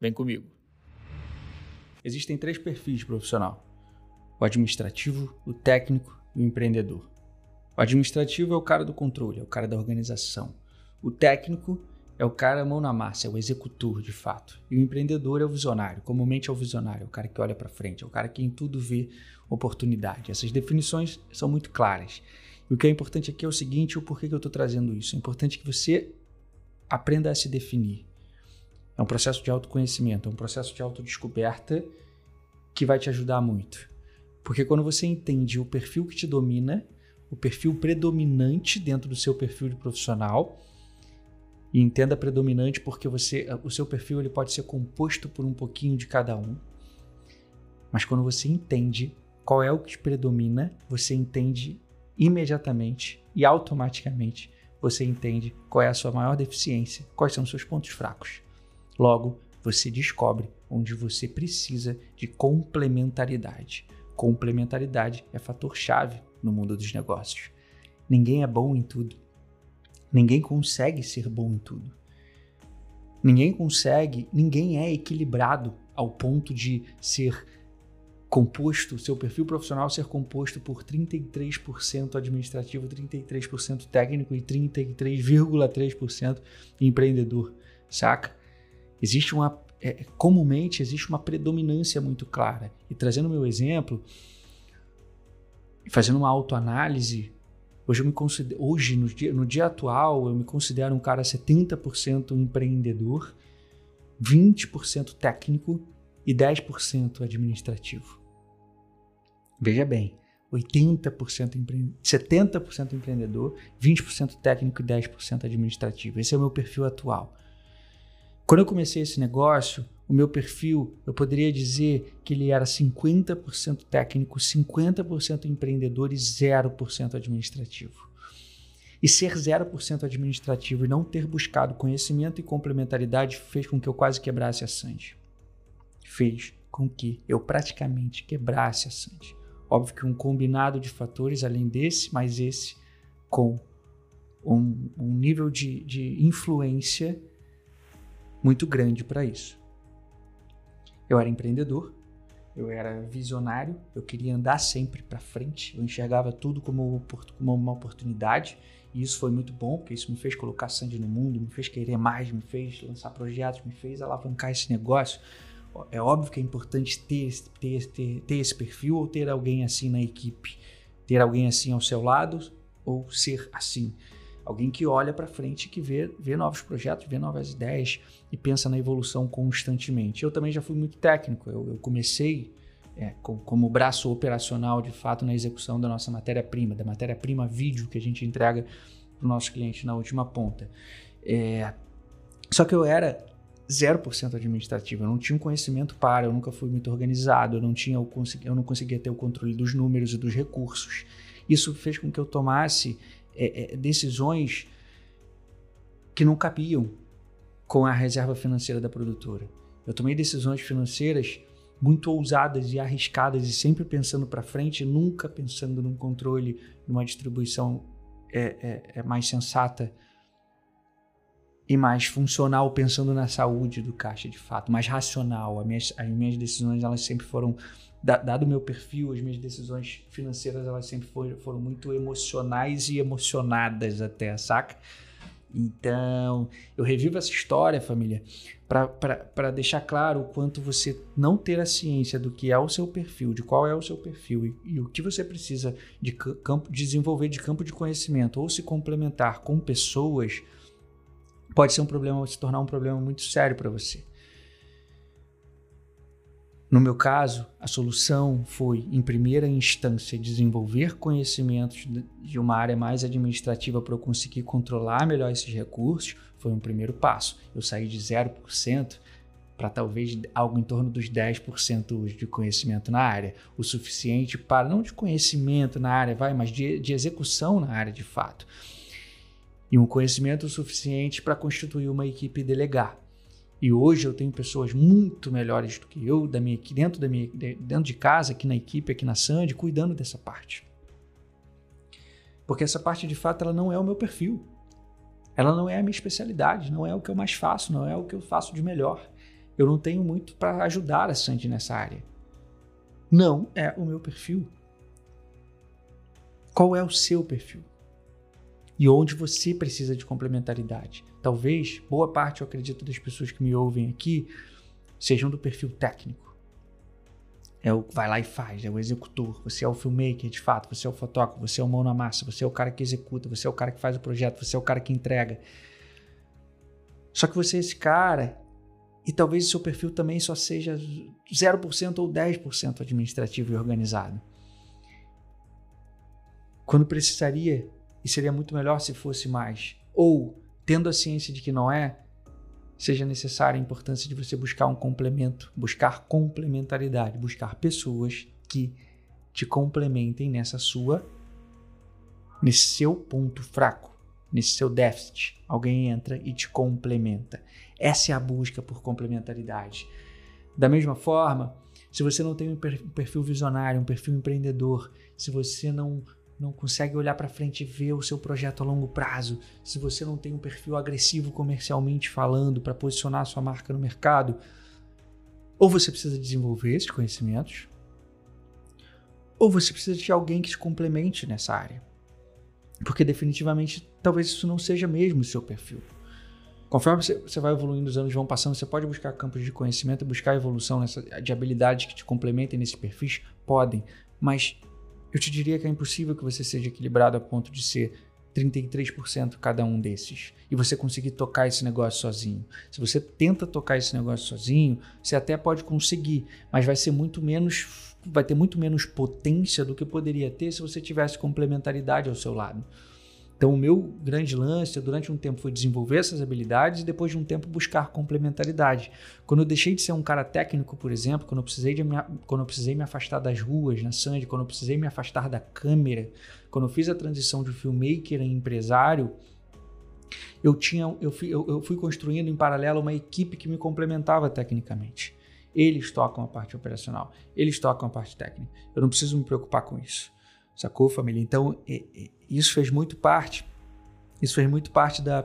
Vem comigo. Existem três perfis de profissional: o administrativo, o técnico e o empreendedor. O administrativo é o cara do controle, é o cara da organização. O técnico é o cara mão na massa, é o executor de fato. E o empreendedor é o visionário, comumente é o visionário, é o cara que olha para frente, é o cara que em tudo vê oportunidade. Essas definições são muito claras. E o que é importante aqui é o seguinte: o porquê que eu estou trazendo isso? É importante que você aprenda a se definir. É um processo de autoconhecimento, é um processo de autodescoberta que vai te ajudar muito. Porque quando você entende o perfil que te domina, o perfil predominante dentro do seu perfil de profissional, e entenda predominante porque você, o seu perfil ele pode ser composto por um pouquinho de cada um. Mas quando você entende qual é o que te predomina, você entende imediatamente e automaticamente você entende qual é a sua maior deficiência, quais são os seus pontos fracos. Logo, você descobre onde você precisa de complementaridade. Complementaridade é fator-chave no mundo dos negócios. Ninguém é bom em tudo. Ninguém consegue ser bom em tudo. Ninguém consegue, ninguém é equilibrado ao ponto de ser composto, seu perfil profissional ser composto por 33% administrativo, 33% técnico e 33,3% empreendedor, saca? Existe uma é, comumente existe uma predominância muito clara. E trazendo meu exemplo, fazendo uma autoanálise, hoje eu me considero, hoje no dia, no dia atual, eu me considero um cara 70% empreendedor, 20% técnico e 10% administrativo. Veja bem, 80% empre... 70% empreendedor, 20% técnico e 10% administrativo. Esse é o meu perfil atual. Quando eu comecei esse negócio, o meu perfil, eu poderia dizer que ele era 50% técnico, 50% empreendedor e 0% administrativo. E ser 0% administrativo e não ter buscado conhecimento e complementaridade fez com que eu quase quebrasse a Sandy. Fez com que eu praticamente quebrasse a Sandy. Óbvio que um combinado de fatores, além desse, mais esse, com um, um nível de, de influência muito grande para isso. Eu era empreendedor, eu era visionário, eu queria andar sempre para frente, eu enxergava tudo como, como uma oportunidade e isso foi muito bom, porque isso me fez colocar sangue no mundo, me fez querer mais, me fez lançar projetos, me fez alavancar esse negócio. É óbvio que é importante ter, ter, ter, ter esse perfil ou ter alguém assim na equipe, ter alguém assim ao seu lado ou ser assim. Alguém que olha para frente, que vê, vê novos projetos, vê novas ideias e pensa na evolução constantemente. Eu também já fui muito técnico. Eu, eu comecei é, com, como braço operacional, de fato, na execução da nossa matéria-prima, da matéria-prima vídeo que a gente entrega para o nosso cliente na última ponta. É, só que eu era 0% administrativo, eu não tinha um conhecimento para, eu nunca fui muito organizado, eu não, tinha, eu não conseguia ter o controle dos números e dos recursos. Isso fez com que eu tomasse é, é, decisões que não cabiam com a reserva financeira da produtora. Eu tomei decisões financeiras muito ousadas e arriscadas e sempre pensando para frente, nunca pensando num controle, numa distribuição é, é, é, mais sensata e mais funcional, pensando na saúde do caixa de fato, mais racional. As minhas, as minhas decisões elas sempre foram dado o meu perfil, as minhas decisões financeiras elas sempre foram, foram muito emocionais e emocionadas até, saca? Então, eu revivo essa história, família, para deixar claro o quanto você não ter a ciência do que é o seu perfil, de qual é o seu perfil e, e o que você precisa de campo, desenvolver de campo de conhecimento ou se complementar com pessoas, pode ser um problema, se tornar um problema muito sério para você. No meu caso, a solução foi, em primeira instância, desenvolver conhecimentos de uma área mais administrativa para eu conseguir controlar melhor esses recursos. Foi um primeiro passo. Eu saí de 0% para talvez algo em torno dos 10% de conhecimento na área, o suficiente para, não de conhecimento na área, vai, mas de, de execução na área de fato. E um conhecimento suficiente para constituir uma equipe e delegar. E hoje eu tenho pessoas muito melhores do que eu, da minha, dentro, da minha, dentro de casa, aqui na equipe, aqui na Sandy, cuidando dessa parte. Porque essa parte de fato ela não é o meu perfil. Ela não é a minha especialidade, não é o que eu mais faço, não é o que eu faço de melhor. Eu não tenho muito para ajudar a Sandy nessa área. Não é o meu perfil. Qual é o seu perfil? E onde você precisa de complementaridade? Talvez boa parte, eu acredito, das pessoas que me ouvem aqui sejam do perfil técnico. É o que vai lá e faz, é o executor. Você é o filmmaker de fato, você é o fotógrafo, você é o mão na massa, você é o cara que executa, você é o cara que faz o projeto, você é o cara que entrega. Só que você é esse cara e talvez o seu perfil também só seja 0% ou 10% administrativo e organizado. Quando precisaria, seria muito melhor se fosse mais. Ou, tendo a ciência de que não é, seja necessária a importância de você buscar um complemento, buscar complementaridade, buscar pessoas que te complementem nessa sua, nesse seu ponto fraco nesse seu déficit. Alguém entra e te complementa. Essa é a busca por complementaridade. Da mesma forma, se você não tem um perfil visionário, um perfil empreendedor, se você não não consegue olhar para frente e ver o seu projeto a longo prazo, se você não tem um perfil agressivo comercialmente falando para posicionar a sua marca no mercado, ou você precisa desenvolver esses conhecimentos, ou você precisa de alguém que te complemente nessa área. Porque definitivamente talvez isso não seja mesmo o seu perfil. Conforme você vai evoluindo, os anos vão passando, você pode buscar campos de conhecimento, buscar evolução nessa, de habilidades que te complementem nesses perfis? Podem, mas eu te diria que é impossível que você seja equilibrado a ponto de ser 33% cada um desses e você conseguir tocar esse negócio sozinho. Se você tenta tocar esse negócio sozinho, você até pode conseguir, mas vai ser muito menos, vai ter muito menos potência do que poderia ter se você tivesse complementaridade ao seu lado. Então, o meu grande lance durante um tempo foi desenvolver essas habilidades e depois de um tempo buscar complementaridade. Quando eu deixei de ser um cara técnico, por exemplo, quando eu precisei, de me, quando eu precisei me afastar das ruas na Sandy, quando eu precisei me afastar da câmera, quando eu fiz a transição de filmmaker em empresário, eu, tinha, eu, fui, eu, eu fui construindo em paralelo uma equipe que me complementava tecnicamente. Eles tocam a parte operacional, eles tocam a parte técnica. Eu não preciso me preocupar com isso. Sacou, família? Então, isso fez muito parte, isso fez muito parte da,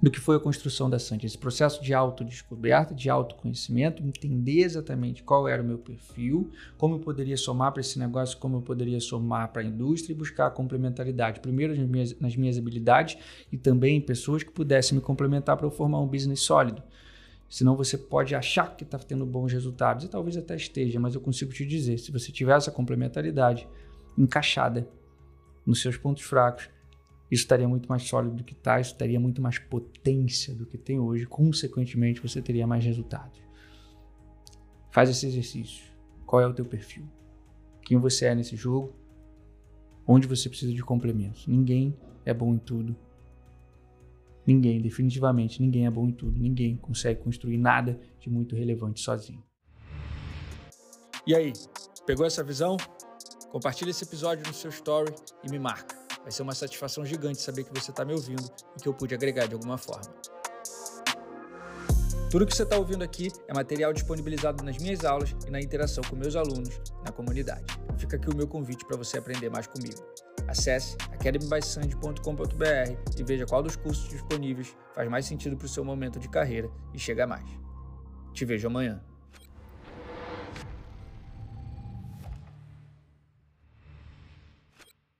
do que foi a construção da Santi. Esse processo de autodescoberta, de autoconhecimento, entender exatamente qual era o meu perfil, como eu poderia somar para esse negócio, como eu poderia somar para a indústria e buscar a complementaridade. Primeiro nas minhas, nas minhas habilidades e também em pessoas que pudessem me complementar para eu formar um business sólido. Senão você pode achar que está tendo bons resultados e talvez até esteja, mas eu consigo te dizer, se você tiver essa complementaridade, encaixada nos seus pontos fracos, isso estaria muito mais sólido do que está, isso teria muito mais potência do que tem hoje, consequentemente você teria mais resultados. Faz esse exercício. Qual é o teu perfil? Quem você é nesse jogo? Onde você precisa de complementos? Ninguém é bom em tudo. Ninguém, definitivamente, ninguém é bom em tudo. Ninguém consegue construir nada de muito relevante sozinho. E aí, pegou essa visão? Compartilhe esse episódio no seu story e me marca. Vai ser uma satisfação gigante saber que você está me ouvindo e que eu pude agregar de alguma forma. Tudo que você está ouvindo aqui é material disponibilizado nas minhas aulas e na interação com meus alunos na comunidade. Fica aqui o meu convite para você aprender mais comigo. Acesse academybysand.com.br e veja qual dos cursos disponíveis faz mais sentido para o seu momento de carreira e chega mais. Te vejo amanhã.